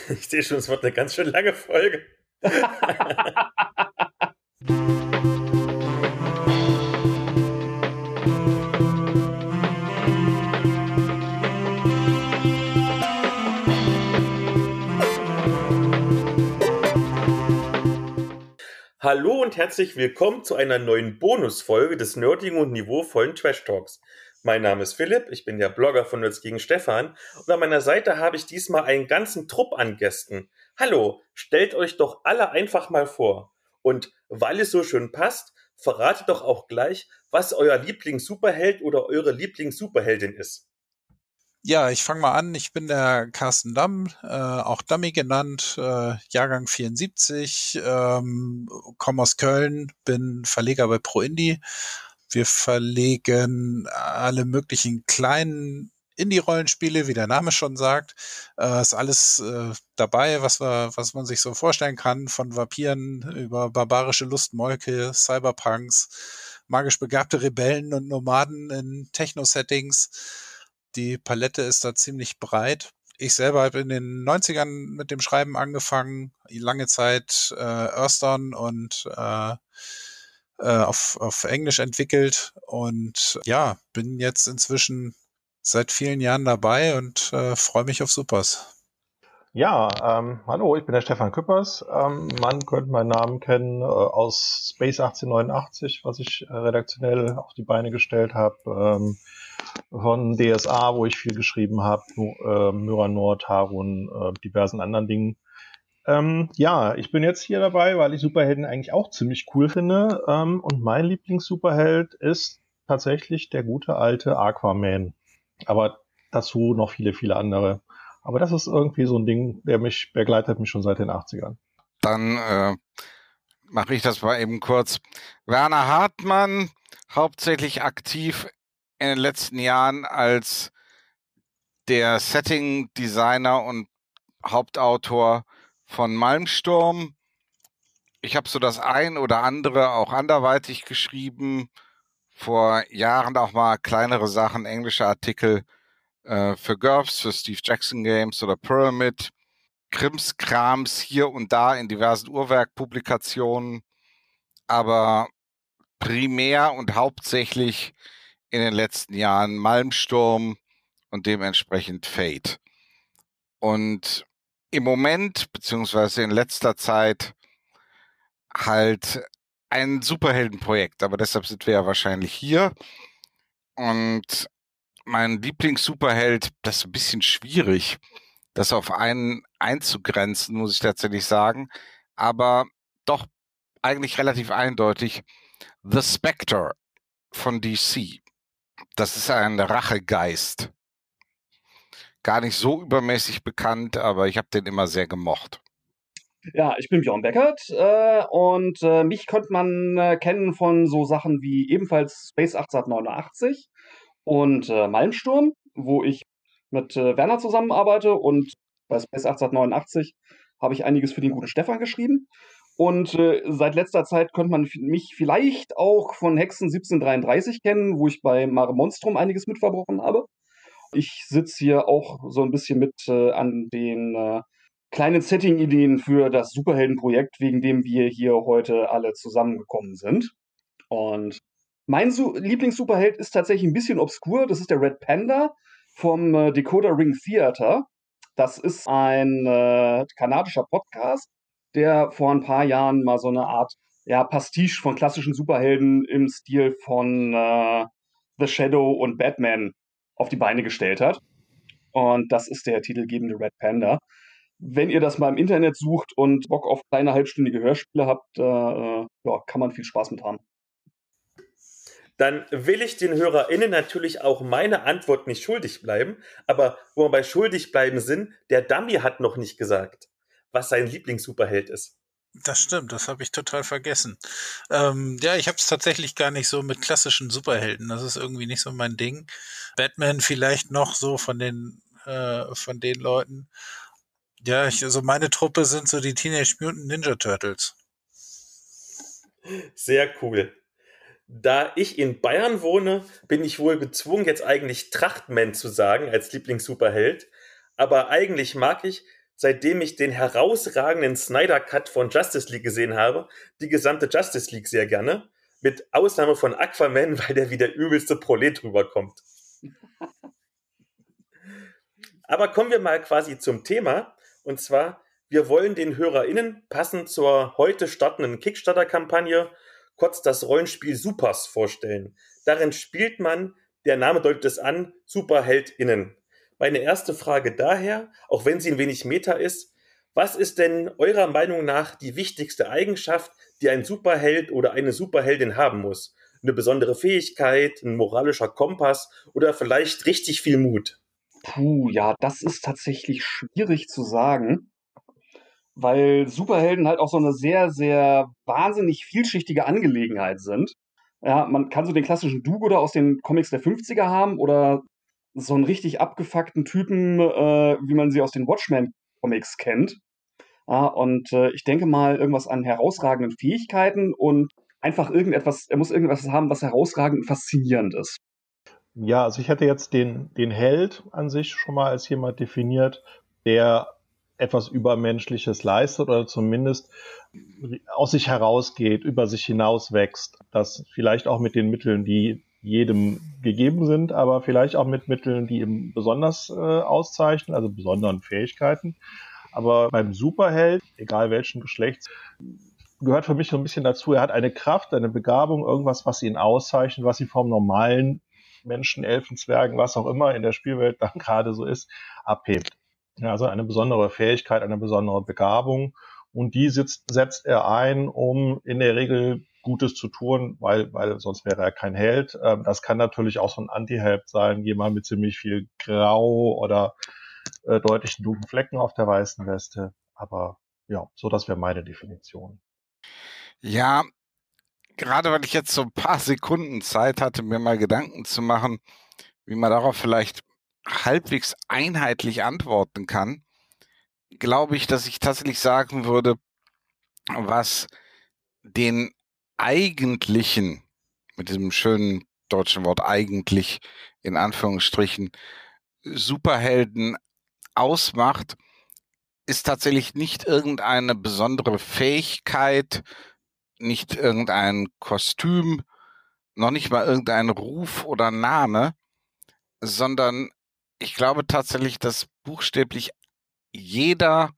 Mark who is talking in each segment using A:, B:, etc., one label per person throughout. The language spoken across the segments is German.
A: Ich sehe schon, es wird eine ganz schön lange Folge. Hallo und herzlich willkommen zu einer neuen Bonusfolge des nerdigen und niveauvollen Trash Talks. Mein Name ist Philipp, ich bin der Blogger von Nerds gegen Stefan und an meiner Seite habe ich diesmal einen ganzen Trupp an Gästen. Hallo, stellt euch doch alle einfach mal vor. Und weil es so schön passt, verratet doch auch gleich, was euer Lieblings-Superheld oder eure Lieblings-Superheldin ist.
B: Ja, ich fange mal an. Ich bin der Carsten Damm, äh, auch Dummy genannt, äh, Jahrgang 74, ähm, komme aus Köln, bin Verleger bei ProIndie wir verlegen alle möglichen kleinen Indie-Rollenspiele, wie der Name schon sagt. Äh, ist alles äh, dabei, was, wir, was man sich so vorstellen kann, von Vampiren über barbarische Lustmolke, Cyberpunks, magisch begabte Rebellen und Nomaden in Techno-Settings. Die Palette ist da ziemlich breit. Ich selber habe in den 90ern mit dem Schreiben angefangen, lange Zeit äh, Earthdawn und äh, äh, auf, auf Englisch entwickelt und ja, bin jetzt inzwischen seit vielen Jahren dabei und äh, freue mich auf Supers.
C: Ja, ähm, hallo, ich bin der Stefan Küppers. Ähm, man könnte meinen Namen kennen äh, aus Space 1889, was ich äh, redaktionell auf die Beine gestellt habe. Ähm, von DSA, wo ich viel geschrieben habe, äh, Myranor, Harun, äh, diversen anderen Dingen. Ähm, ja, ich bin jetzt hier dabei, weil ich Superhelden eigentlich auch ziemlich cool finde. Ähm, und mein Lieblings-Superheld ist tatsächlich der gute alte Aquaman. Aber dazu noch viele, viele andere. Aber das ist irgendwie so ein Ding, der mich begleitet mich schon seit den 80ern.
D: Dann äh, mache ich das mal eben kurz. Werner Hartmann, hauptsächlich aktiv in den letzten Jahren als der Setting-Designer und Hauptautor von Malmsturm. Ich habe so das ein oder andere auch anderweitig geschrieben. Vor Jahren auch mal kleinere Sachen, englische Artikel äh, für GURPS, für Steve Jackson Games oder Pyramid. Krimskrams hier und da in diversen Uhrwerkpublikationen, aber primär und hauptsächlich in den letzten Jahren Malmsturm und dementsprechend Fate. Und im Moment, beziehungsweise in letzter Zeit, halt ein Superheldenprojekt, aber deshalb sind wir ja wahrscheinlich hier. Und mein Lieblings-Superheld, das ist ein bisschen schwierig, das auf einen einzugrenzen, muss ich tatsächlich sagen. Aber doch eigentlich relativ eindeutig. The Spectre von DC. Das ist ein Rachegeist gar nicht so übermäßig bekannt, aber ich habe den immer sehr gemocht.
E: Ja, ich bin Björn Beckert äh, und äh, mich könnte man äh, kennen von so Sachen wie ebenfalls Space 1889 und äh, Malmsturm, wo ich mit äh, Werner zusammenarbeite und bei Space 1889 habe ich einiges für den guten Stefan geschrieben. Und äh, seit letzter Zeit könnte man mich vielleicht auch von Hexen 1733 kennen, wo ich bei Mare Monstrum einiges mitverbrochen habe. Ich sitze hier auch so ein bisschen mit äh, an den äh, kleinen Setting-Ideen für das Superhelden-Projekt, wegen dem wir hier heute alle zusammengekommen sind. Und mein Su Lieblings-Superheld ist tatsächlich ein bisschen obskur. Das ist der Red Panda vom äh, Decoder Ring Theater. Das ist ein äh, kanadischer Podcast, der vor ein paar Jahren mal so eine Art ja, Pastiche von klassischen Superhelden im Stil von äh, The Shadow und Batman auf die Beine gestellt hat. Und das ist der titelgebende Red Panda. Wenn ihr das mal im Internet sucht und Bock auf kleine halbstündige Hörspiele habt, äh, äh, ja, kann man viel Spaß mit haben.
A: Dann will ich den HörerInnen natürlich auch meine Antwort nicht schuldig bleiben. Aber wo wir bei schuldig bleiben sind, der Dummy hat noch nicht gesagt, was sein Lieblings-Superheld ist.
B: Das stimmt, das habe ich total vergessen. Ähm, ja, ich habe es tatsächlich gar nicht so mit klassischen Superhelden. Das ist irgendwie nicht so mein Ding. Batman vielleicht noch so von den äh, von den Leuten. Ja, ich, also meine Truppe sind so die Teenage Mutant Ninja Turtles.
A: Sehr cool. Da ich in Bayern wohne, bin ich wohl gezwungen, jetzt eigentlich Trachtman zu sagen als Lieblings-Superheld. Aber eigentlich mag ich seitdem ich den herausragenden Snyder Cut von Justice League gesehen habe, die gesamte Justice League sehr gerne. Mit Ausnahme von Aquaman, weil der wie der übelste Prolet rüberkommt. Aber kommen wir mal quasi zum Thema. Und zwar, wir wollen den HörerInnen passend zur heute startenden Kickstarter-Kampagne kurz das Rollenspiel Supers vorstellen. Darin spielt man, der Name deutet es an, SuperheldInnen. Meine erste Frage daher, auch wenn sie ein wenig Meta ist, was ist denn eurer Meinung nach die wichtigste Eigenschaft, die ein Superheld oder eine Superheldin haben muss? Eine besondere Fähigkeit, ein moralischer Kompass oder vielleicht richtig viel Mut?
E: Puh, ja, das ist tatsächlich schwierig zu sagen, weil Superhelden halt auch so eine sehr, sehr wahnsinnig vielschichtige Angelegenheit sind. Ja, man kann so den klassischen Dugo aus den Comics der 50er haben oder so einen richtig abgefuckten Typen, äh, wie man sie aus den Watchmen-Comics kennt. Ja, und äh, ich denke mal, irgendwas an herausragenden Fähigkeiten und einfach irgendetwas, er muss irgendwas haben, was herausragend und faszinierend ist.
C: Ja, also ich hätte jetzt den, den Held an sich schon mal als jemand definiert, der etwas Übermenschliches leistet oder zumindest aus sich herausgeht, über sich hinaus wächst. Das vielleicht auch mit den Mitteln, die jedem gegeben sind, aber vielleicht auch mit Mitteln, die ihm besonders äh, auszeichnen, also besonderen Fähigkeiten. Aber beim Superheld, egal welchen Geschlechts, gehört für mich so ein bisschen dazu, er hat eine Kraft, eine Begabung, irgendwas, was ihn auszeichnet, was ihn vom normalen Menschen, Elfen, Zwergen, was auch immer in der Spielwelt dann gerade so ist, abhebt. Also eine besondere Fähigkeit, eine besondere Begabung. Und die sitzt, setzt er ein, um in der Regel Gutes zu tun, weil, weil sonst wäre er kein Held. Ähm, das kann natürlich auch so ein Anti-Held sein, jemand mit ziemlich viel Grau oder äh, deutlichen dunklen Flecken auf der weißen Weste. Aber ja, so das wäre meine Definition.
D: Ja, gerade weil ich jetzt so ein paar Sekunden Zeit hatte, mir mal Gedanken zu machen, wie man darauf vielleicht halbwegs einheitlich antworten kann, glaube ich, dass ich tatsächlich sagen würde, was den eigentlichen, mit diesem schönen deutschen Wort eigentlich in Anführungsstrichen, Superhelden ausmacht, ist tatsächlich nicht irgendeine besondere Fähigkeit, nicht irgendein Kostüm, noch nicht mal irgendein Ruf oder Name, sondern ich glaube tatsächlich, dass buchstäblich jeder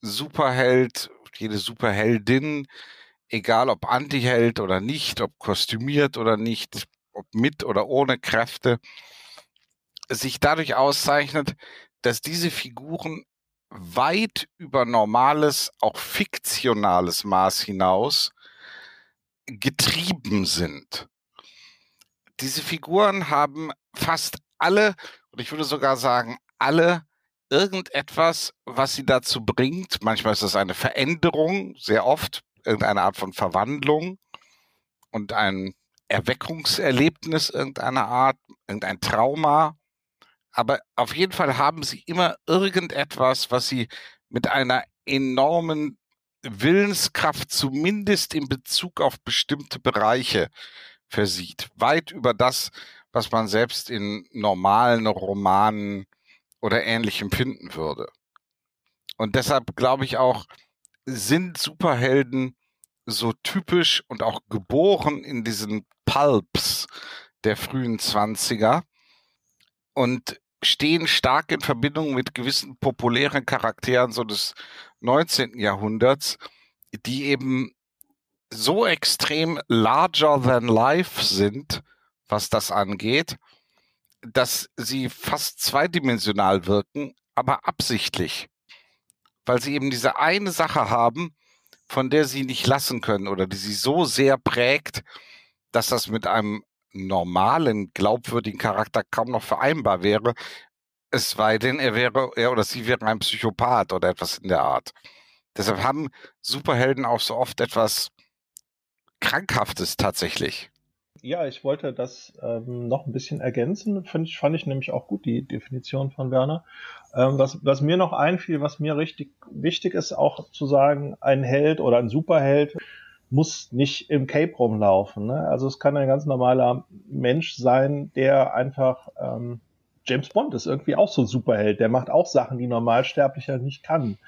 D: Superheld, jede Superheldin, egal ob Antiheld oder nicht, ob kostümiert oder nicht, ob mit oder ohne Kräfte, sich dadurch auszeichnet, dass diese Figuren weit über normales, auch fiktionales Maß hinaus getrieben sind. Diese Figuren haben fast alle, und ich würde sogar sagen, alle irgendetwas, was sie dazu bringt. Manchmal ist es eine Veränderung, sehr oft irgendeine Art von Verwandlung und ein Erweckungserlebnis irgendeiner Art, irgendein Trauma. Aber auf jeden Fall haben sie immer irgendetwas, was sie mit einer enormen Willenskraft zumindest in Bezug auf bestimmte Bereiche versieht. Weit über das, was man selbst in normalen Romanen oder ähnlichem finden würde. Und deshalb glaube ich auch, sind Superhelden so typisch und auch geboren in diesen Pulps der frühen Zwanziger und stehen stark in Verbindung mit gewissen populären Charakteren so des 19. Jahrhunderts, die eben so extrem larger than life sind, was das angeht, dass sie fast zweidimensional wirken, aber absichtlich. Weil sie eben diese eine Sache haben, von der sie nicht lassen können oder die sie so sehr prägt, dass das mit einem normalen, glaubwürdigen Charakter kaum noch vereinbar wäre, es sei denn, er wäre, er oder sie wäre ein Psychopath oder etwas in der Art. Deshalb haben Superhelden auch so oft etwas Krankhaftes tatsächlich.
C: Ja, ich wollte das ähm, noch ein bisschen ergänzen. Find ich, fand ich nämlich auch gut, die Definition von Werner. Ähm, was, was mir noch einfiel, was mir richtig wichtig ist, auch zu sagen, ein Held oder ein Superheld muss nicht im Cape rumlaufen. Ne? Also es kann ein ganz normaler Mensch sein, der einfach ähm, James Bond ist irgendwie auch so ein Superheld. Der macht auch Sachen, die Normalsterblicher nicht kann.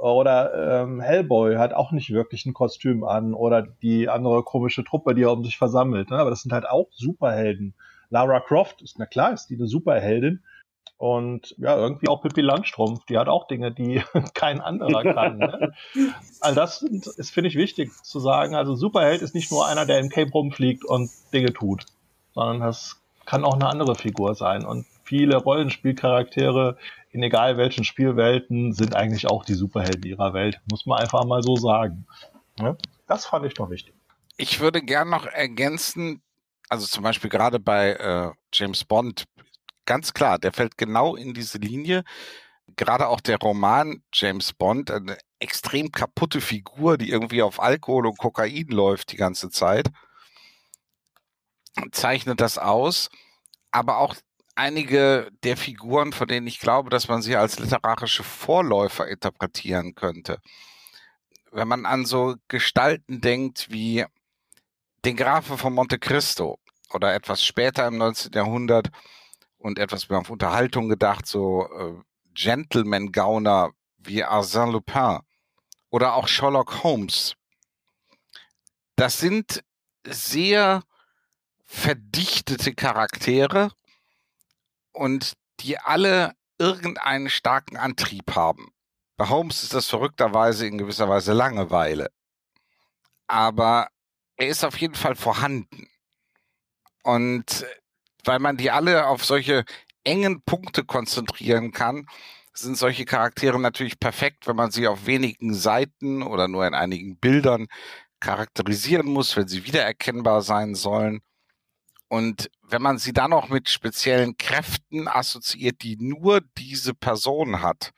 C: Oder ähm, Hellboy hat auch nicht wirklich ein Kostüm an. Oder die andere komische Truppe, die er um sich versammelt. Ne? Aber das sind halt auch Superhelden. Lara Croft ist, na klar, ist die eine Superheldin. Und ja, irgendwie auch Pippi Langstrumpf, die hat auch Dinge, die kein anderer kann. Ne? Also das ist, finde ich, wichtig zu sagen. Also Superheld ist nicht nur einer, der im Cape rumfliegt und Dinge tut, sondern das kann auch eine andere Figur sein. Und viele Rollenspielcharaktere in egal welchen Spielwelten sind eigentlich auch die Superhelden ihrer Welt. Muss man einfach mal so sagen. Ne? Das fand ich noch wichtig.
D: Ich würde gern noch ergänzen, also zum Beispiel gerade bei äh, James Bond, ganz klar, der fällt genau in diese Linie. Gerade auch der Roman James Bond, eine extrem kaputte Figur, die irgendwie auf Alkohol und Kokain läuft die ganze Zeit, zeichnet das aus. Aber auch einige der Figuren, von denen ich glaube, dass man sie als literarische Vorläufer interpretieren könnte. Wenn man an so Gestalten denkt wie den Grafen von Monte Cristo oder etwas später im 19. Jahrhundert und etwas mehr auf Unterhaltung gedacht, so äh, Gentleman-Gauner wie Arsène Lupin oder auch Sherlock Holmes. Das sind sehr verdichtete Charaktere und die alle irgendeinen starken Antrieb haben. Bei Holmes ist das verrückterweise in gewisser Weise Langeweile. Aber er ist auf jeden Fall vorhanden. Und weil man die alle auf solche engen Punkte konzentrieren kann, sind solche Charaktere natürlich perfekt, wenn man sie auf wenigen Seiten oder nur in einigen Bildern charakterisieren muss, wenn sie wiedererkennbar sein sollen. Und wenn man sie dann noch mit speziellen Kräften assoziiert, die nur diese Person hat,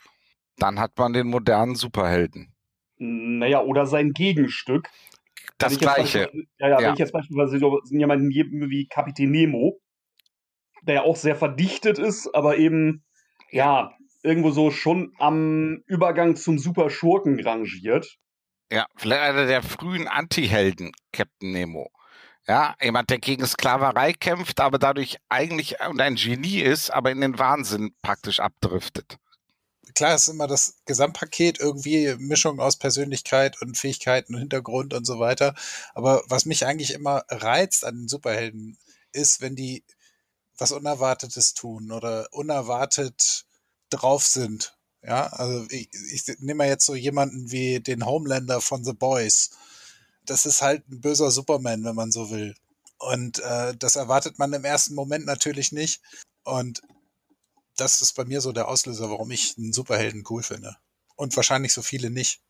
D: dann hat man den modernen Superhelden.
E: Naja, oder sein Gegenstück.
D: Das Gleiche.
E: Ja, ja, ja, wenn ich jetzt beispielsweise so jemanden wie Kapitän Nemo, der ja auch sehr verdichtet ist, aber eben, ja, irgendwo so schon am Übergang zum Superschurken rangiert.
D: Ja, vielleicht einer der frühen Anti-Helden, Captain Nemo. Ja, jemand, der gegen Sklaverei kämpft, aber dadurch eigentlich und ein Genie ist, aber in den Wahnsinn praktisch abdriftet.
B: Klar ist immer das Gesamtpaket irgendwie Mischung aus Persönlichkeit und Fähigkeiten und Hintergrund und so weiter. Aber was mich eigentlich immer reizt an den Superhelden ist, wenn die was Unerwartetes tun oder unerwartet drauf sind. Ja, also ich, ich nehme mal jetzt so jemanden wie den Homelander von The Boys das ist halt ein böser Superman, wenn man so will. Und äh, das erwartet man im ersten Moment natürlich nicht. Und das ist bei mir so der Auslöser, warum ich einen Superhelden cool finde. Und wahrscheinlich so viele nicht.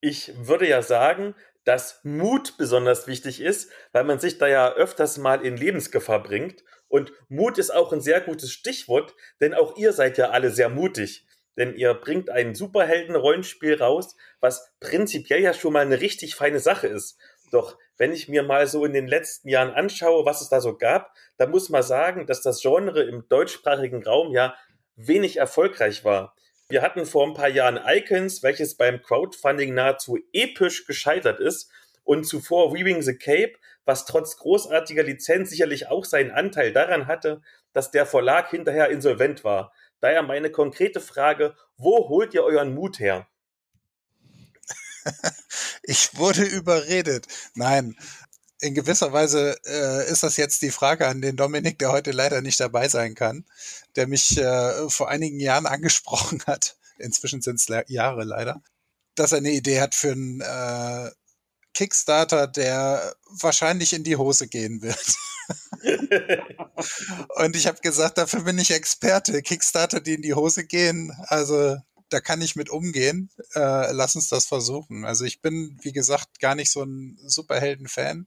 A: Ich würde ja sagen, dass Mut besonders wichtig ist, weil man sich da ja öfters mal in Lebensgefahr bringt. Und Mut ist auch ein sehr gutes Stichwort, denn auch ihr seid ja alle sehr mutig denn ihr bringt ein Superhelden-Rollenspiel raus, was prinzipiell ja schon mal eine richtig feine Sache ist. Doch wenn ich mir mal so in den letzten Jahren anschaue, was es da so gab, dann muss man sagen, dass das Genre im deutschsprachigen Raum ja wenig erfolgreich war. Wir hatten vor ein paar Jahren Icons, welches beim Crowdfunding nahezu episch gescheitert ist und zuvor Weaving the Cape, was trotz großartiger Lizenz sicherlich auch seinen Anteil daran hatte, dass der Verlag hinterher insolvent war. Daher meine konkrete Frage, wo holt ihr euren Mut her?
B: ich wurde überredet. Nein, in gewisser Weise äh, ist das jetzt die Frage an den Dominik, der heute leider nicht dabei sein kann, der mich äh, vor einigen Jahren angesprochen hat. Inzwischen sind es Jahre leider, dass er eine Idee hat für einen äh, Kickstarter, der wahrscheinlich in die Hose gehen wird. und ich habe gesagt, dafür bin ich Experte. Kickstarter, die in die Hose gehen, also da kann ich mit umgehen. Äh, lass uns das versuchen. Also ich bin, wie gesagt, gar nicht so ein Superhelden-Fan.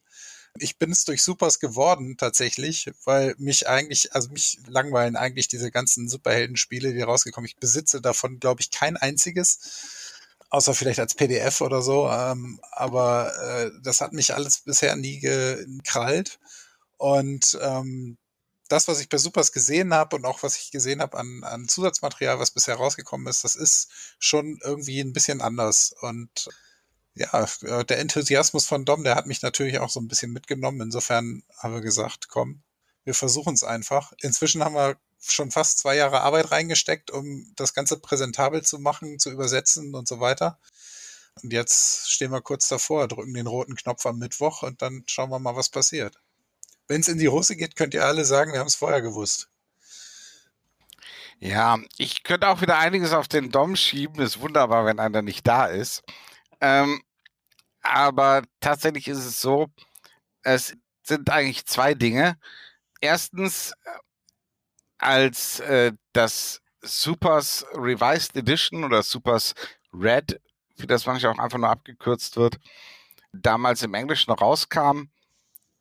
B: Ich bin es durch Supers geworden tatsächlich, weil mich eigentlich, also mich langweilen eigentlich diese ganzen Superhelden-Spiele, die rausgekommen. Ich besitze davon, glaube ich, kein einziges außer vielleicht als PDF oder so. Ähm, aber äh, das hat mich alles bisher nie gekrallt. Und ähm, das, was ich bei Supers gesehen habe und auch was ich gesehen habe an, an Zusatzmaterial, was bisher rausgekommen ist, das ist schon irgendwie ein bisschen anders. Und ja, der Enthusiasmus von Dom, der hat mich natürlich auch so ein bisschen mitgenommen. Insofern haben wir gesagt, komm, Wir versuchen es einfach. Inzwischen haben wir schon fast zwei Jahre Arbeit reingesteckt, um das Ganze präsentabel zu machen, zu übersetzen und so weiter. Und jetzt stehen wir kurz davor, drücken den roten Knopf am Mittwoch und dann schauen wir mal, was passiert. Wenn es in die Hose geht, könnt ihr alle sagen, wir haben es vorher gewusst.
D: Ja, ich könnte auch wieder einiges auf den Dom schieben. Ist wunderbar, wenn einer nicht da ist. Ähm, aber tatsächlich ist es so, es sind eigentlich zwei Dinge. Erstens, als äh, das Supers Revised Edition oder Supers Red, wie das manchmal auch einfach nur abgekürzt wird, damals im Englischen rauskam,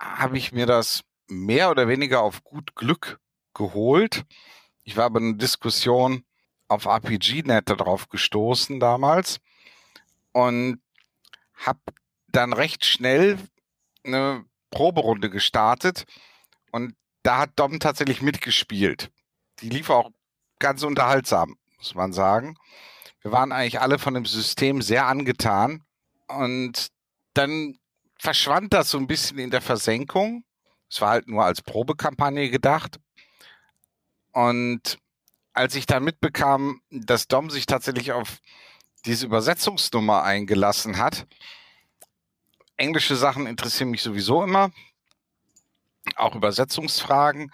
D: habe ich mir das mehr oder weniger auf gut Glück geholt. Ich war bei einer Diskussion auf RPG-Net darauf gestoßen damals und habe dann recht schnell eine Proberunde gestartet und da hat Dom tatsächlich mitgespielt. Die lief auch ganz unterhaltsam, muss man sagen. Wir waren eigentlich alle von dem System sehr angetan und dann verschwand das so ein bisschen in der Versenkung. Es war halt nur als Probekampagne gedacht. Und als ich dann mitbekam, dass Dom sich tatsächlich auf diese Übersetzungsnummer eingelassen hat, englische Sachen interessieren mich sowieso immer, auch Übersetzungsfragen.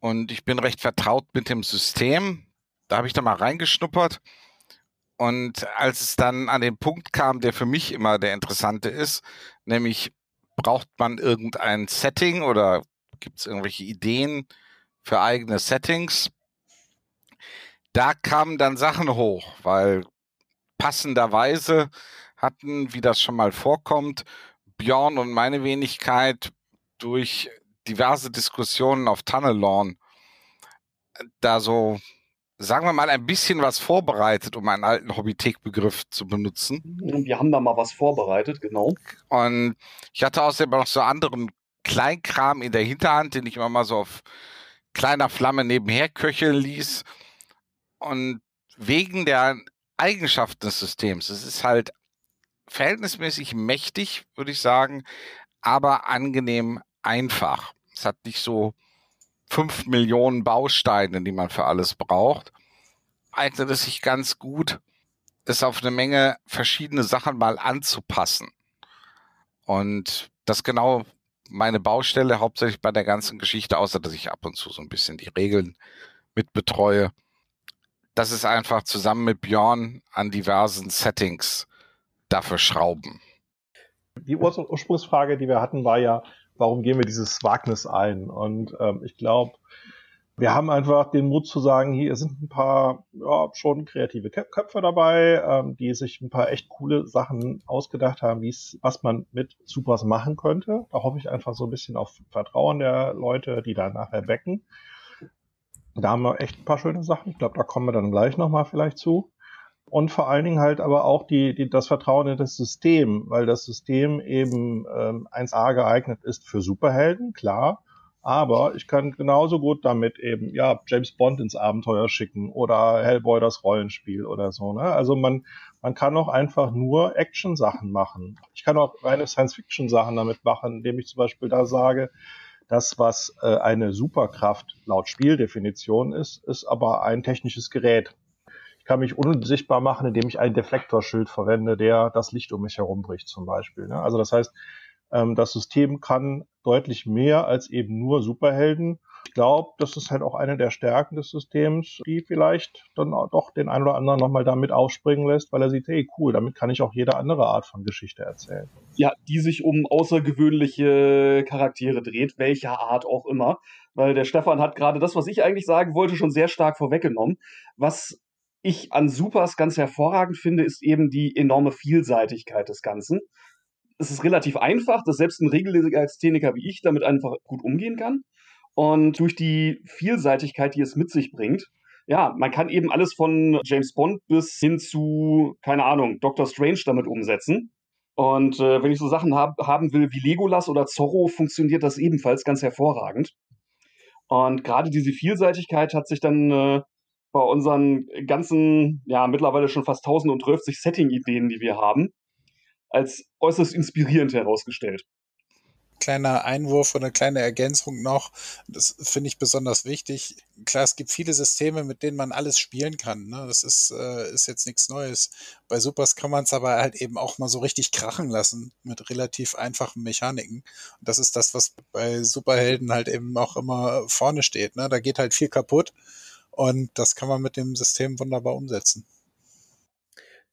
D: Und ich bin recht vertraut mit dem System. Da habe ich da mal reingeschnuppert. Und als es dann an den Punkt kam, der für mich immer der interessante ist, nämlich braucht man irgendein Setting oder gibt es irgendwelche Ideen für eigene Settings? Da kamen dann Sachen hoch, weil passenderweise hatten, wie das schon mal vorkommt, Björn und meine Wenigkeit durch diverse Diskussionen auf Tunnel da so, sagen wir mal, ein bisschen was vorbereitet, um einen alten Hobbythek-Begriff zu benutzen.
E: Wir haben da mal was vorbereitet, genau.
D: Und ich hatte außerdem noch so anderen Kleinkram in der Hinterhand, den ich immer mal so auf kleiner Flamme nebenher köcheln ließ. Und wegen der Eigenschaften des Systems, es ist halt verhältnismäßig mächtig, würde ich sagen, aber angenehm einfach. Es hat nicht so fünf Millionen Bausteine, die man für alles braucht. Eignet es sich ganz gut, es auf eine Menge verschiedene Sachen mal anzupassen. Und das genau meine Baustelle, hauptsächlich bei der ganzen Geschichte, außer dass ich ab und zu so ein bisschen die Regeln mit betreue. Das ist einfach zusammen mit Björn an diversen Settings dafür schrauben.
C: Die Ursprungsfrage, die wir hatten, war ja, warum gehen wir dieses Wagnis ein? Und ähm, ich glaube, wir haben einfach den Mut zu sagen, hier sind ein paar ja, schon kreative Köpfe dabei, ähm, die sich ein paar echt coole Sachen ausgedacht haben, wie's, was man mit Supers machen könnte. Da hoffe ich einfach so ein bisschen auf Vertrauen der Leute, die da nachher backen. Da haben wir echt ein paar schöne Sachen. Ich glaube, da kommen wir dann gleich nochmal vielleicht zu und vor allen Dingen halt aber auch die, die, das Vertrauen in das System, weil das System eben ähm, 1A geeignet ist für Superhelden, klar, aber ich kann genauso gut damit eben, ja, James Bond ins Abenteuer schicken oder Hellboy das Rollenspiel oder so. Ne? Also man, man kann auch einfach nur Action-Sachen machen. Ich kann auch reine Science-Fiction-Sachen damit machen, indem ich zum Beispiel da sage, das, was äh, eine Superkraft laut Spieldefinition ist, ist aber ein technisches Gerät kann mich unsichtbar machen, indem ich ein Deflektorschild verwende, der das Licht um mich herum bricht zum Beispiel. Ne? Also das heißt, ähm, das System kann deutlich mehr als eben nur Superhelden. Ich glaube, das ist halt auch eine der Stärken des Systems, die vielleicht dann doch den einen oder anderen nochmal damit aufspringen lässt, weil er sieht, hey, cool, damit kann ich auch jede andere Art von Geschichte erzählen.
E: Ja, die sich um außergewöhnliche Charaktere dreht, welcher Art auch immer. Weil der Stefan hat gerade das, was ich eigentlich sagen wollte, schon sehr stark vorweggenommen. Was ich an Supers ganz hervorragend finde, ist eben die enorme Vielseitigkeit des Ganzen. Es ist relativ einfach, dass selbst ein Regellegastheniker wie ich damit einfach gut umgehen kann. Und durch die Vielseitigkeit, die es mit sich bringt, ja, man kann eben alles von James Bond bis hin zu, keine Ahnung, Doctor Strange damit umsetzen. Und äh, wenn ich so Sachen hab, haben will wie Legolas oder Zorro, funktioniert das ebenfalls ganz hervorragend. Und gerade diese Vielseitigkeit hat sich dann äh, bei unseren ganzen, ja, mittlerweile schon fast 1012 Setting-Ideen, die wir haben, als äußerst inspirierend herausgestellt.
B: kleiner Einwurf oder eine kleine Ergänzung noch. Das finde ich besonders wichtig. Klar, es gibt viele Systeme, mit denen man alles spielen kann. Ne? Das ist, äh, ist jetzt nichts Neues. Bei Supers kann man es aber halt eben auch mal so richtig krachen lassen mit relativ einfachen Mechaniken. Und das ist das, was bei Superhelden halt eben auch immer vorne steht. Ne? Da geht halt viel kaputt. Und das kann man mit dem System wunderbar umsetzen.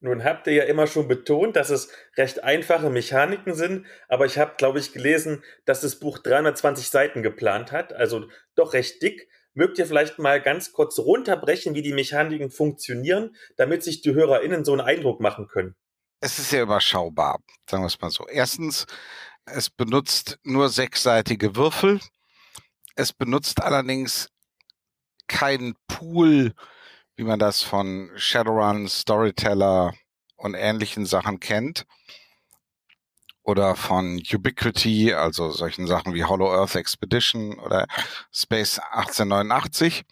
A: Nun habt ihr ja immer schon betont, dass es recht einfache Mechaniken sind, aber ich habe, glaube ich, gelesen, dass das Buch 320 Seiten geplant hat, also doch recht dick. Mögt ihr vielleicht mal ganz kurz runterbrechen, wie die Mechaniken funktionieren, damit sich die HörerInnen so einen Eindruck machen können?
D: Es ist sehr überschaubar, sagen wir es mal so. Erstens, es benutzt nur sechsseitige Würfel. Es benutzt allerdings keinen Pool wie man das von Shadowrun, Storyteller und ähnlichen Sachen kennt. Oder von Ubiquity, also solchen Sachen wie Hollow Earth Expedition oder Space 1889.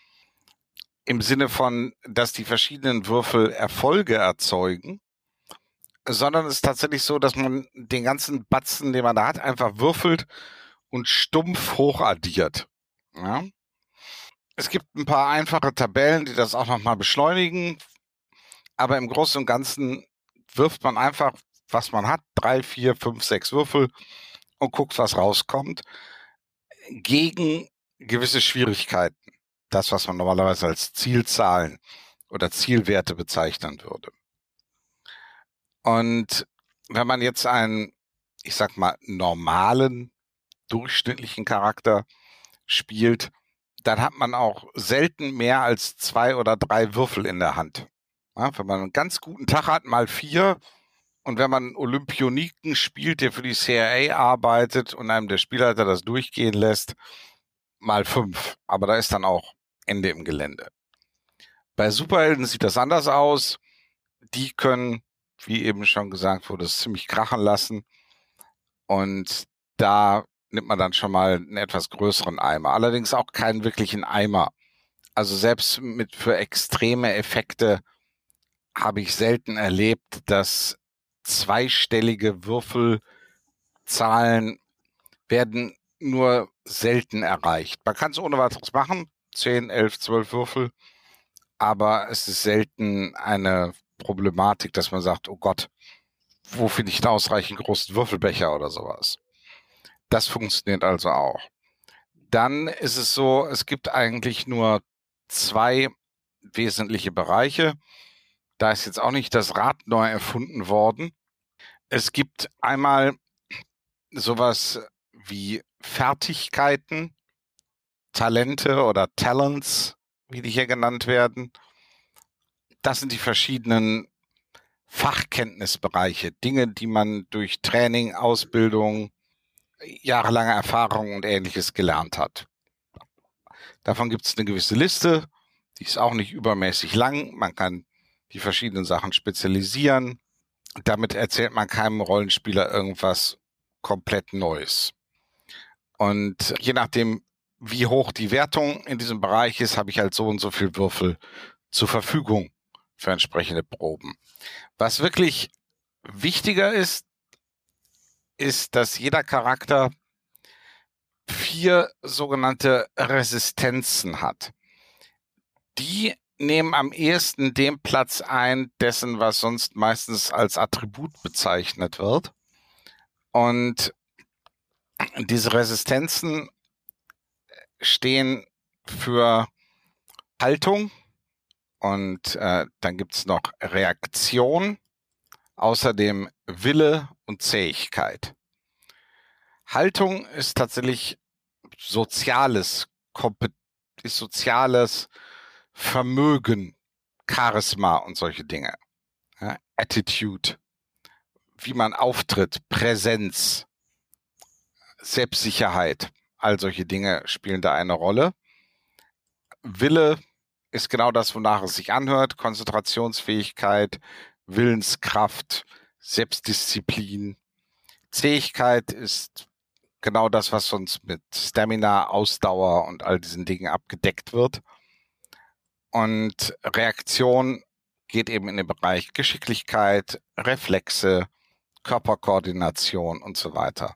D: Im Sinne von, dass die verschiedenen Würfel Erfolge erzeugen, sondern es ist tatsächlich so, dass man den ganzen Batzen, den man da hat, einfach würfelt und stumpf hochaddiert. Ja? Es gibt ein paar einfache Tabellen, die das auch nochmal beschleunigen. Aber im Großen und Ganzen wirft man einfach, was man hat, drei, vier, fünf, sechs Würfel und guckt, was rauskommt. Gegen gewisse Schwierigkeiten. Das, was man normalerweise als Zielzahlen oder Zielwerte bezeichnen würde. Und wenn man jetzt einen, ich sag mal, normalen, durchschnittlichen Charakter spielt, dann hat man auch selten mehr als zwei oder drei Würfel in der Hand. Ja, wenn man einen ganz guten Tag hat, mal vier. Und wenn man Olympioniken spielt, der für die CIA arbeitet und einem der Spielleiter das durchgehen lässt, mal fünf. Aber da ist dann auch Ende im Gelände. Bei Superhelden sieht das anders aus. Die können, wie eben schon gesagt wurde, es ziemlich krachen lassen. Und da nimmt man dann schon mal einen etwas größeren Eimer. Allerdings auch keinen wirklichen Eimer. Also selbst mit für extreme Effekte habe ich selten erlebt, dass zweistellige Würfelzahlen werden nur selten erreicht. Man kann es ohne weiteres machen, 10, 11, 12 Würfel, aber es ist selten eine Problematik, dass man sagt, oh Gott, wo finde ich einen ausreichend großen Würfelbecher oder sowas. Das funktioniert also auch. Dann ist es so, es gibt eigentlich nur zwei wesentliche Bereiche. Da ist jetzt auch nicht das Rad neu erfunden worden. Es gibt einmal sowas wie Fertigkeiten, Talente oder Talents, wie die hier genannt werden. Das sind die verschiedenen Fachkenntnisbereiche, Dinge, die man durch Training, Ausbildung, jahrelange Erfahrung und ähnliches gelernt hat. Davon gibt es eine gewisse Liste, die ist auch nicht übermäßig lang. Man kann die verschiedenen Sachen spezialisieren. Damit erzählt man keinem Rollenspieler irgendwas komplett Neues. Und je nachdem, wie hoch die Wertung in diesem Bereich ist, habe ich halt so und so viel Würfel zur Verfügung für entsprechende Proben. Was wirklich wichtiger ist, ist, dass jeder Charakter vier sogenannte Resistenzen hat. Die nehmen am ehesten den Platz ein, dessen, was sonst meistens als Attribut bezeichnet wird. Und diese Resistenzen stehen für Haltung und äh, dann es noch Reaktion, außerdem Wille und Zähigkeit. Haltung ist tatsächlich soziales, ist soziales Vermögen, Charisma und solche Dinge. Attitude, wie man auftritt, Präsenz, Selbstsicherheit, all solche Dinge spielen da eine Rolle. Wille ist genau das, wonach es sich anhört, Konzentrationsfähigkeit, Willenskraft, Selbstdisziplin. Zähigkeit ist genau das, was sonst mit Stamina, Ausdauer und all diesen Dingen abgedeckt wird. Und Reaktion geht eben in den Bereich Geschicklichkeit, Reflexe, Körperkoordination und so weiter.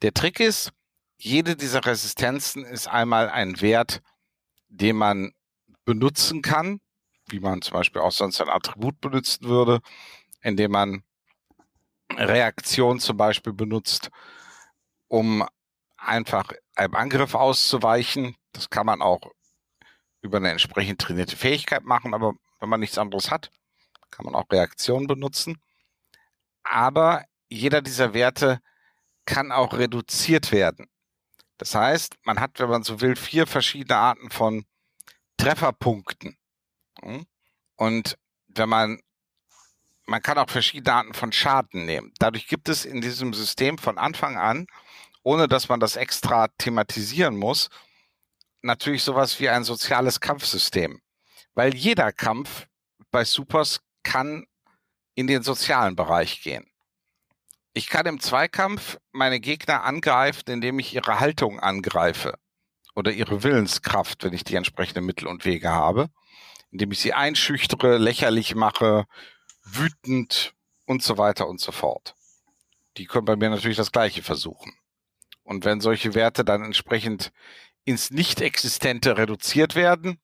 D: Der Trick ist, jede dieser Resistenzen ist einmal ein Wert, den man benutzen kann, wie man zum Beispiel auch sonst ein Attribut benutzen würde, indem man Reaktion zum Beispiel benutzt, um einfach einem Angriff auszuweichen. Das kann man auch über eine entsprechend trainierte Fähigkeit machen, aber wenn man nichts anderes hat, kann man auch Reaktionen benutzen. Aber jeder dieser Werte kann auch reduziert werden. Das heißt, man hat, wenn man so will, vier verschiedene Arten von Trefferpunkten. Und wenn man, man kann auch verschiedene Arten von Schaden nehmen. Dadurch gibt es in diesem System von Anfang an, ohne dass man das extra thematisieren muss, natürlich sowas wie ein soziales Kampfsystem. Weil jeder Kampf bei Supers kann in den sozialen Bereich gehen. Ich kann im Zweikampf meine Gegner angreifen, indem ich ihre Haltung angreife oder ihre Willenskraft, wenn ich die entsprechenden Mittel und Wege habe, indem ich sie einschüchtere, lächerlich mache, wütend und so weiter und so fort. Die können bei mir natürlich das Gleiche versuchen. Und wenn solche Werte dann entsprechend ins Nicht-Existente reduziert werden,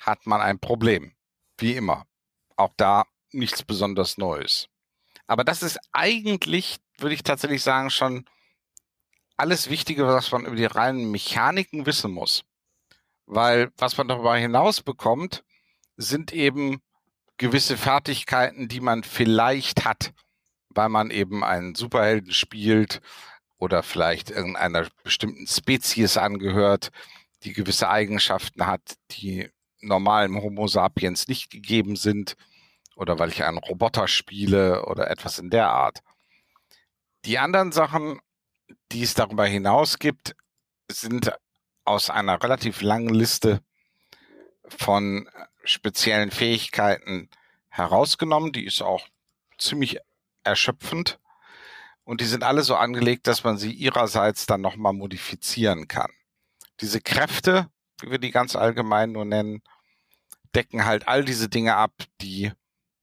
D: hat man ein Problem. Wie immer. Auch da nichts besonders Neues. Aber das ist eigentlich, würde ich tatsächlich sagen, schon alles Wichtige, was man über die reinen Mechaniken wissen muss. Weil was man darüber hinaus bekommt, sind eben gewisse Fertigkeiten, die man vielleicht hat, weil man eben einen Superhelden spielt oder vielleicht irgendeiner bestimmten Spezies angehört, die gewisse Eigenschaften hat, die normalem Homo sapiens nicht gegeben sind oder weil ich einen Roboter spiele oder etwas in der Art. Die anderen Sachen, die es darüber hinaus gibt, sind aus einer relativ langen Liste von speziellen Fähigkeiten herausgenommen. Die ist auch ziemlich erschöpfend. Und die sind alle so angelegt, dass man sie ihrerseits dann nochmal modifizieren kann. Diese Kräfte, wie wir die ganz allgemein nur nennen, decken halt all diese Dinge ab, die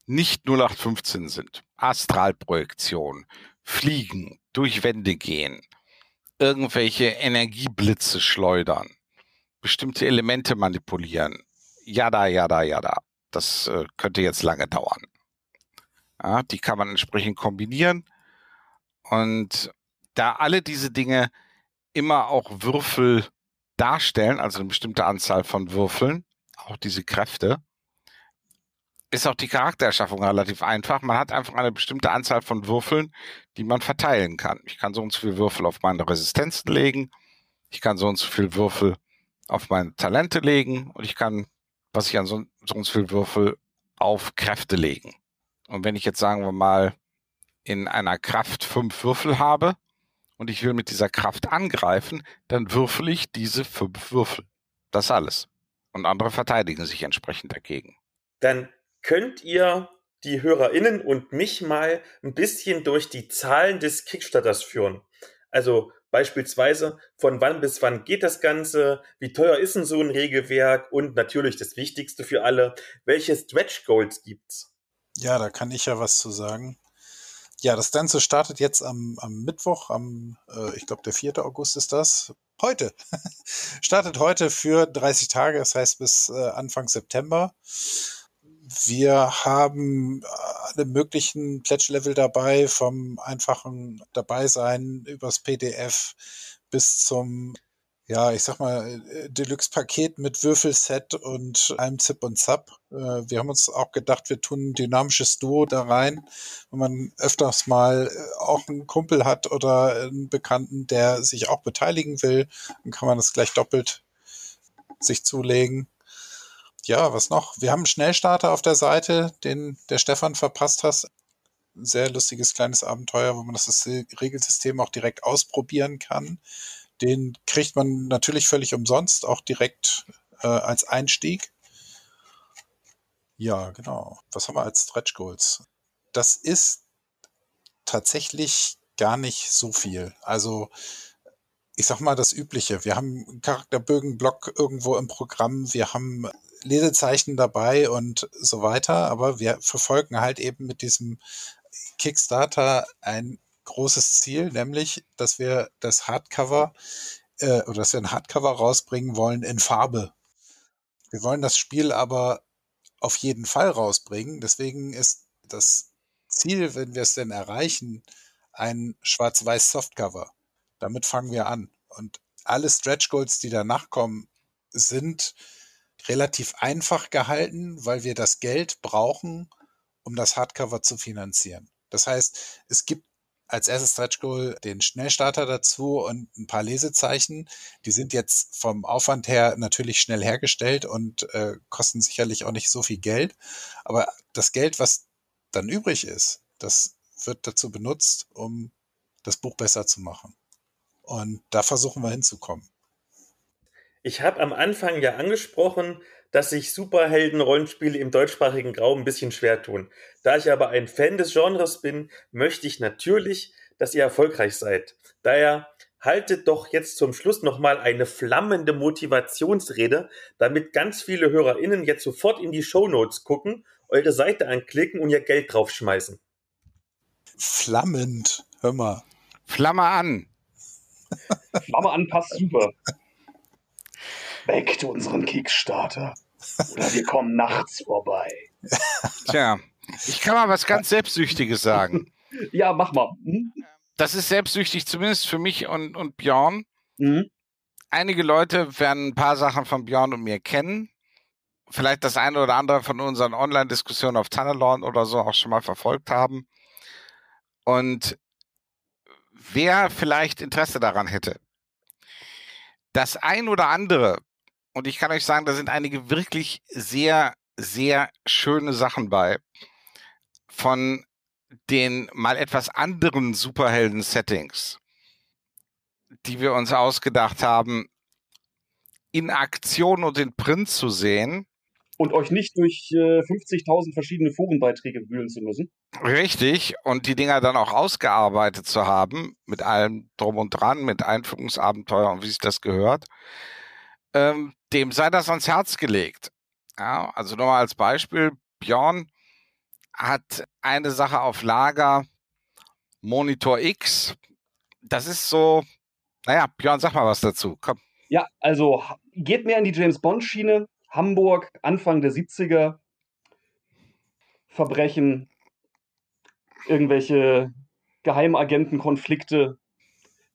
D: nicht 0815 sind. Astralprojektion, Fliegen, durch Wände gehen, irgendwelche Energieblitze schleudern, bestimmte Elemente manipulieren. Jada, jada, jada. Das äh, könnte jetzt lange dauern. Ja, die kann man entsprechend kombinieren. Und da alle diese Dinge immer auch Würfel darstellen, also eine bestimmte Anzahl von Würfeln, auch diese Kräfte, ist auch die Charaktererschaffung relativ einfach. Man hat einfach eine bestimmte Anzahl von Würfeln, die man verteilen kann. Ich kann so und so viele Würfel auf meine Resistenzen legen. Ich kann so und so viele Würfel auf meine Talente legen und ich kann, was ich an so, so und so viele Würfel auf Kräfte legen. Und wenn ich jetzt sagen wir mal in einer Kraft fünf Würfel habe und ich will mit dieser Kraft angreifen, dann würfel ich diese fünf Würfel. Das alles. Und andere verteidigen sich entsprechend dagegen.
A: Dann könnt ihr die HörerInnen und mich mal ein bisschen durch die Zahlen des Kickstarters führen. Also beispielsweise, von wann bis wann geht das Ganze, wie teuer ist denn so ein Regelwerk und natürlich das Wichtigste für alle, welche Stretch Goals gibt's?
B: Ja, da kann ich ja was zu sagen. Ja, das Ganze startet jetzt am, am Mittwoch, am, äh, ich glaube, der 4. August ist das. Heute. startet heute für 30 Tage, das heißt bis äh, Anfang September. Wir haben alle möglichen Pledge-Level dabei, vom einfachen Dabeisein übers PDF bis zum, ja, ich sag mal, Deluxe-Paket mit Würfelset und einem Zip und Zap. Äh, wir haben uns auch gedacht, wir tun ein dynamisches Duo da rein, wenn man öfters mal äh, auch einen Kumpel hat oder einen Bekannten, der sich auch beteiligen will, dann kann man das gleich doppelt sich zulegen ja, was noch? Wir haben einen Schnellstarter auf der Seite, den der Stefan verpasst hat. Ein sehr lustiges kleines Abenteuer, wo man das Regelsystem auch direkt ausprobieren kann. Den kriegt man natürlich völlig umsonst, auch direkt äh, als Einstieg. Ja, genau. Was haben wir als Stretch Goals? Das ist tatsächlich gar nicht so viel. Also ich sag mal das Übliche. Wir haben Charakterbögenblock irgendwo im Programm. Wir haben Lesezeichen dabei und so weiter, aber wir verfolgen halt eben mit diesem Kickstarter ein großes Ziel, nämlich, dass wir das Hardcover äh, oder dass wir ein Hardcover rausbringen wollen in Farbe. Wir wollen das Spiel aber auf jeden Fall rausbringen. Deswegen ist das Ziel, wenn wir es denn erreichen, ein schwarz-weiß Softcover. Damit fangen wir an. Und alle Stretch Goals, die danach kommen, sind relativ einfach gehalten, weil wir das Geld brauchen, um das Hardcover zu finanzieren. Das heißt, es gibt als erstes Stretch Goal den Schnellstarter dazu und ein paar Lesezeichen. Die sind jetzt vom Aufwand her natürlich schnell hergestellt und äh, kosten sicherlich auch nicht so viel Geld. Aber das Geld, was dann übrig ist, das wird dazu benutzt, um das Buch besser zu machen. Und da versuchen wir hinzukommen.
A: Ich habe am Anfang ja angesprochen, dass sich Superhelden-Rollenspiele im deutschsprachigen Raum ein bisschen schwer tun. Da ich aber ein Fan des Genres bin, möchte ich natürlich, dass ihr erfolgreich seid. Daher haltet doch jetzt zum Schluss nochmal eine flammende Motivationsrede, damit ganz viele HörerInnen jetzt sofort in die Shownotes gucken, eure Seite anklicken und ihr Geld draufschmeißen.
B: Flammend, hör mal.
D: Flamme an.
E: Flamme an passt super. Back to unseren Kickstarter. Oder wir kommen nachts vorbei.
D: Tja, ich kann mal was ganz Selbstsüchtiges sagen.
E: Ja, mach mal. Hm?
D: Das ist selbstsüchtig, zumindest für mich und, und Björn.
E: Mhm.
D: Einige Leute werden ein paar Sachen von Björn und mir kennen. Vielleicht das eine oder andere von unseren Online-Diskussionen auf Tunnelon oder so auch schon mal verfolgt haben. Und wer vielleicht Interesse daran hätte, das ein oder andere, und ich kann euch sagen, da sind einige wirklich sehr, sehr schöne Sachen bei, von den mal etwas anderen Superhelden-Settings, die wir uns ausgedacht haben, in Aktion und in Print zu sehen.
E: Und euch nicht durch äh, 50.000 verschiedene Forenbeiträge wühlen zu müssen.
D: Richtig, und die Dinger dann auch ausgearbeitet zu haben, mit allem drum und dran, mit Einführungsabenteuer und wie sich das gehört, ähm, dem sei das ans Herz gelegt. Ja, also nochmal als Beispiel, Björn hat eine Sache auf Lager, Monitor X. Das ist so, naja, Björn, sag mal was dazu. Komm.
E: Ja, also geht mehr in die James Bond-Schiene. Hamburg, Anfang der 70er. Verbrechen, irgendwelche Geheimagentenkonflikte,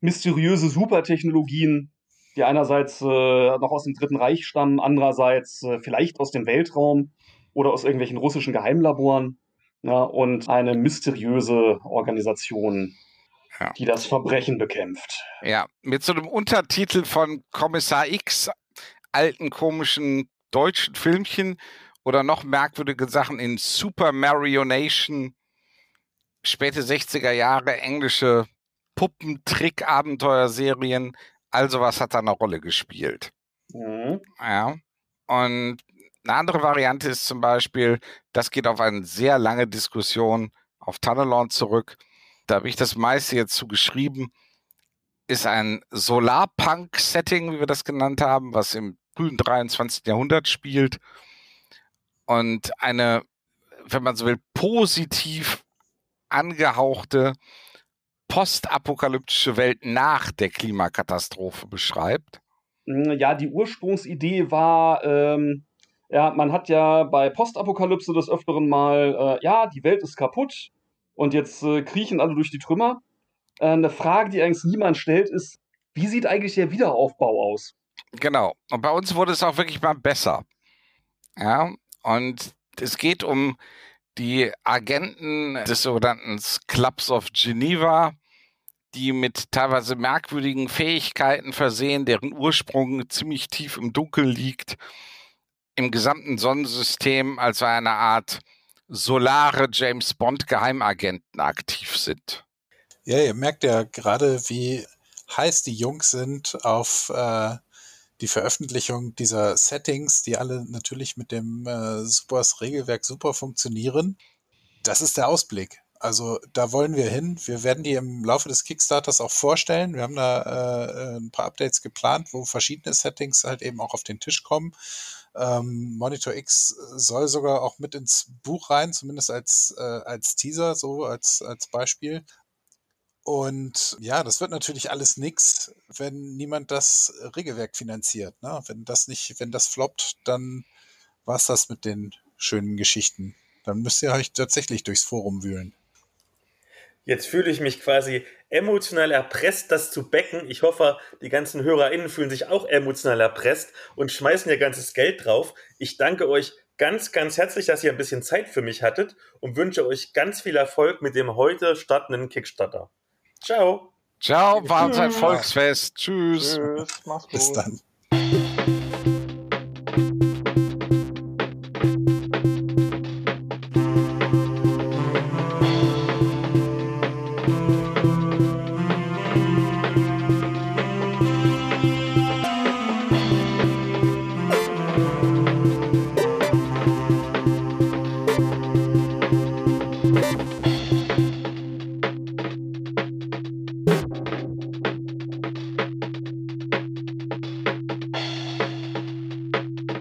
E: mysteriöse Supertechnologien, die einerseits äh, noch aus dem Dritten Reich stammen, andererseits äh, vielleicht aus dem Weltraum oder aus irgendwelchen russischen Geheimlaboren. Ja, und eine mysteriöse Organisation,
D: Ja.
E: die das Verbrechen bekämpft.
D: Ja, mit so einem Untertitel von Kommissar X, alten komischen deutschen Filmchen oder noch merkwürdige Sachen in Super Mario Nation, späte 60er Jahre englische Puppentrick-Abenteuerserien, also was hat da eine Rolle gespielt.
E: Mhm.
D: Ja. Und eine andere Variante ist zum Beispiel, das geht auf eine sehr lange Diskussion auf Tunnelon zurück. Da habe ich das meiste jetzt zu geschrieben, ist ein Solarpunk-Setting, wie wir das genannt haben, was im frühen 23. Jahrhundert spielt. Und eine, wenn man so will, positiv angehauchte postapokalyptische Welt nach der Klimakatastrophe beschreibt.
E: Mm, Ja, die Ursprungsidee war, ähm, ja, man hat ja bei Postapokalypse des Öfteren mal, äh, ja, die Welt ist kaputt und jetzt äh, kriechen alle durch die Trümmer. Äh, eine Frage, die eigentlich niemand stellt, ist, wie sieht eigentlich der Wiederaufbau aus?
D: Genau. Und bei uns wurde es auch wirklich mal besser. Ja. Und es geht um die Agenten des sogenannten Clubs of Geneva, die mit teilweise merkwürdigen Fähigkeiten versehen, deren Ursprung ziemlich tief im Dunkel liegt, im gesamten Sonnensystem als eine Art solare James Bond Geheimagenten aktiv sind.
B: Ja, ihr merkt ja gerade, wie heiß die Jungs sind auf äh, die Veröffentlichung dieser Settings, die alle natürlich mit dem äh, Supers Regelwerk super funktionieren. Das ist der Ausblick. Also da wollen wir hin. Wir werden die im Laufe des Kickstarters auch vorstellen. Wir haben da äh, ein paar Updates geplant, wo verschiedene Settings halt eben auch auf den Tisch kommen. Ähm, Monitor X soll sogar auch mit ins Buch rein, zumindest als, äh, als Teaser, so als, als Beispiel. Und ja, das wird natürlich alles nix, wenn niemand das Regelwerk finanziert. Ne? Wenn das nicht, wenn das floppt, dann war's das mit den schönen Geschichten. Dann müsst ihr euch tatsächlich durchs Forum wühlen.
A: Jetzt fühle ich mich quasi emotional erpresst, das zu becken. Ich hoffe, die ganzen HörerInnen fühlen sich auch emotional erpresst und schmeißen ihr ganzes Geld drauf. Ich danke euch ganz, ganz herzlich, dass ihr ein bisschen Zeit für mich hattet und wünsche euch ganz viel Erfolg mit dem heute startenden Kickstarter. Ciao.
D: Ciao, war ein Volksfest. Tschüss.
C: Tschüss, mach's gut.
B: Bis dann.